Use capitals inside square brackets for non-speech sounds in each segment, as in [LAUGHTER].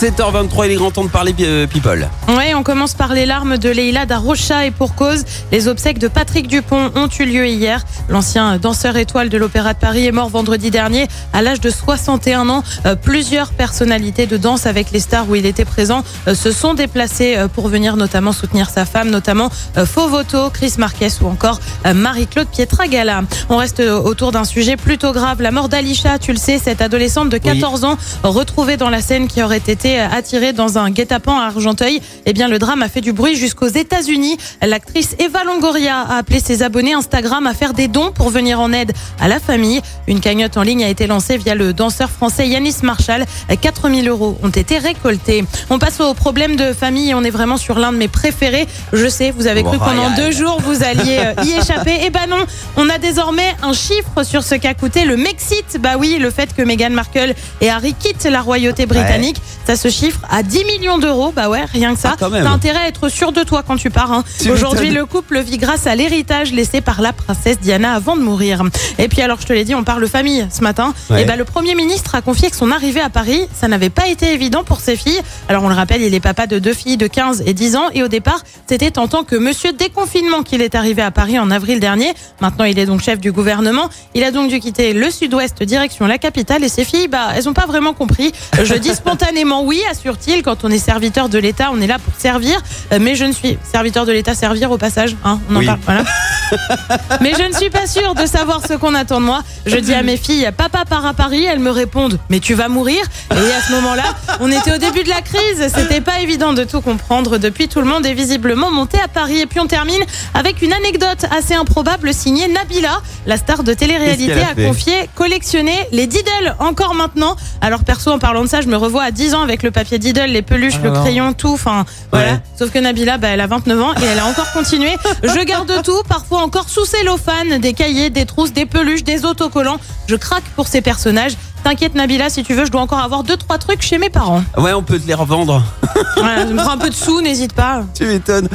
7h23, il est grand temps de parler euh, people. On commence par les larmes de Leila Darocha et pour cause, les obsèques de Patrick Dupont ont eu lieu hier. L'ancien danseur étoile de l'Opéra de Paris est mort vendredi dernier à l'âge de 61 ans. Euh, plusieurs personnalités de danse avec les stars où il était présent euh, se sont déplacées pour venir notamment soutenir sa femme, notamment Fovoto, Chris Marquez ou encore Marie-Claude Pietragala. On reste autour d'un sujet plutôt grave, la mort d'Alisha, tu le sais, cette adolescente de 14 ans retrouvée dans la Seine qui aurait été attirée dans un guet-apens à Argenteuil. Eh bien, le drame a fait du bruit jusqu'aux États-Unis. L'actrice Eva Longoria a appelé ses abonnés Instagram à faire des dons pour venir en aide à la famille. Une cagnotte en ligne a été lancée via le danseur français Yanis Marshall. 4000 euros ont été récoltés. On passe au problème de famille. On est vraiment sur l'un de mes préférés. Je sais, vous avez cru pendant deux jours vous alliez euh, y échapper. Eh ben non, on a désormais un chiffre sur ce qu'a coûté le Mexit. Bah oui, le fait que Meghan Markle et Harry quittent la royauté britannique, ça se chiffre à 10 millions d'euros. Bah ouais, rien que ça. Ah. T'as intérêt à être sûr de toi quand tu pars. hein. Aujourd'hui, le couple vit grâce à l'héritage laissé par la princesse Diana avant de mourir. Et puis alors, je te l'ai dit, on parle famille ce matin. Ouais. Et ben le Premier ministre a confié que son arrivée à Paris, ça n'avait pas été évident pour ses filles. Alors on le rappelle, il est papa de deux filles de 15 et 10 ans. Et au départ, c'était en tant que monsieur déconfinement qu'il est arrivé à Paris en avril dernier. Maintenant, il est donc chef du gouvernement. Il a donc dû quitter le sud-ouest direction la capitale. Et ses filles, bah, elles ont pas vraiment compris. Je dis [LAUGHS] spontanément oui, assure-t-il. Quand on est serviteur de l'État, on est là pour servir. Euh, Mais je ne suis serviteur de l'État, servir au passage. Hein, on en Oui. parle. Voilà. [LAUGHS] [LAUGHS] Mais je ne suis pas sûre de savoir ce qu'on attend de moi. Je dis à mes filles, papa part à Paris. Elles me répondent, mais tu vas mourir. Et à ce moment-là, on était au début de la crise. C'était pas évident de tout comprendre. Depuis, tout le monde est visiblement monté à Paris. Et puis on termine avec une anecdote assez improbable signée Nabila. La star de télé-réalité a confié collectionner les Diddle encore maintenant. Alors perso, en parlant de ça, je me revois à 10 ans avec le papier Diddle, les peluches, le Alors crayon, tout. Enfin, voilà. Sauf que Nabila, bah, elle a 29 ans et elle a encore continué. Je garde tout, parfois encore sous cellophane, des cahiers, des trousses, des peluches, des autocollants. Je craque pour ces personnages. T'inquiète Nabila, si tu veux, je dois encore avoir deux trois trucs chez mes parents. Ouais, on peut te les revendre. [LAUGHS] Voilà, je me prends un peu de sous, n'hésite pas. Tu m'étonnes.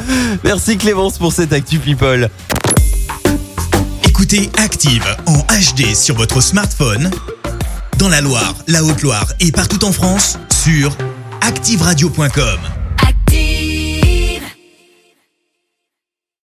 Merci Clémence pour cette actu people. Écoutez Active en HD sur votre smartphone, dans la Loire, la Haute-Loire et partout en France, sur activeradio.com.